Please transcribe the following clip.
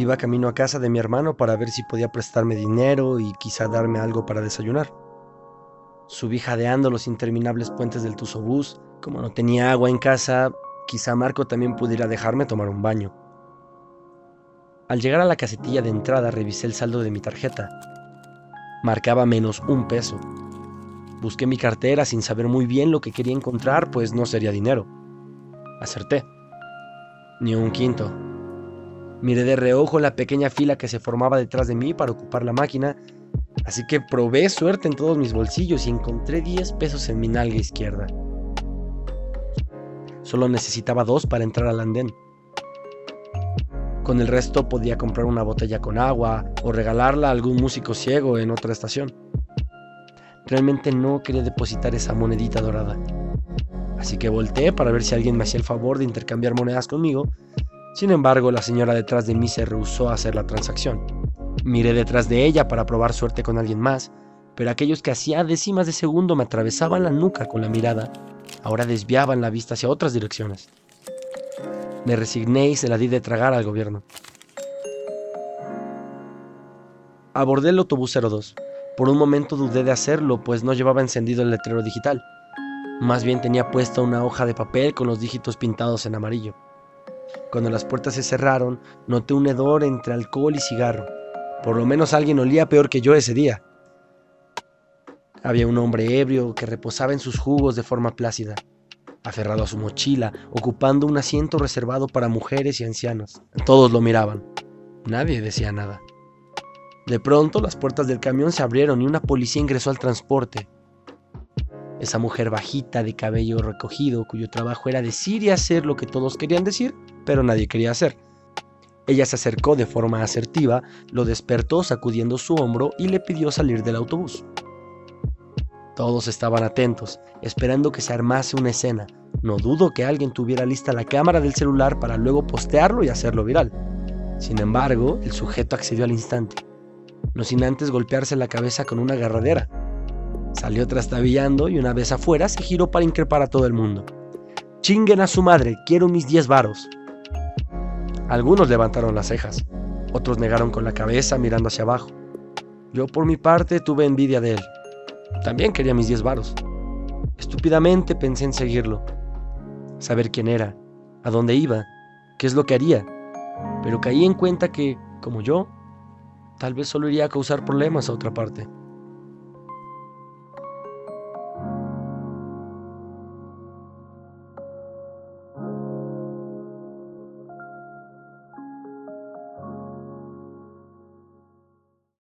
Iba camino a casa de mi hermano para ver si podía prestarme dinero y quizá darme algo para desayunar. Subí jadeando los interminables puentes del Tusobús. Como no tenía agua en casa, quizá Marco también pudiera dejarme tomar un baño. Al llegar a la casetilla de entrada revisé el saldo de mi tarjeta. Marcaba menos un peso. Busqué mi cartera sin saber muy bien lo que quería encontrar, pues no sería dinero. Acerté. Ni un quinto. Miré de reojo la pequeña fila que se formaba detrás de mí para ocupar la máquina, así que probé suerte en todos mis bolsillos y encontré 10 pesos en mi nalga izquierda. Solo necesitaba dos para entrar al andén. Con el resto podía comprar una botella con agua o regalarla a algún músico ciego en otra estación. Realmente no quería depositar esa monedita dorada. Así que volteé para ver si alguien me hacía el favor de intercambiar monedas conmigo sin embargo, la señora detrás de mí se rehusó a hacer la transacción. Miré detrás de ella para probar suerte con alguien más, pero aquellos que hacía décimas de segundo me atravesaban la nuca con la mirada, ahora desviaban la vista hacia otras direcciones. Me resigné y se la di de tragar al gobierno. Abordé el autobús 02. Por un momento dudé de hacerlo, pues no llevaba encendido el letrero digital. Más bien tenía puesta una hoja de papel con los dígitos pintados en amarillo. Cuando las puertas se cerraron, noté un hedor entre alcohol y cigarro. Por lo menos alguien olía peor que yo ese día. Había un hombre ebrio que reposaba en sus jugos de forma plácida, aferrado a su mochila, ocupando un asiento reservado para mujeres y ancianos. Todos lo miraban. Nadie decía nada. De pronto las puertas del camión se abrieron y una policía ingresó al transporte. Esa mujer bajita de cabello recogido, cuyo trabajo era decir y hacer lo que todos querían decir, pero nadie quería hacer. Ella se acercó de forma asertiva, lo despertó sacudiendo su hombro y le pidió salir del autobús. Todos estaban atentos, esperando que se armase una escena. No dudo que alguien tuviera lista la cámara del celular para luego postearlo y hacerlo viral. Sin embargo, el sujeto accedió al instante, no sin antes golpearse la cabeza con una agarradera. Salió trastabillando y una vez afuera se giró para increpar a todo el mundo. Chinguen a su madre, quiero mis diez varos. Algunos levantaron las cejas, otros negaron con la cabeza mirando hacia abajo. Yo por mi parte tuve envidia de él. También quería mis diez varos. Estúpidamente pensé en seguirlo, saber quién era, a dónde iba, qué es lo que haría, pero caí en cuenta que, como yo, tal vez solo iría a causar problemas a otra parte.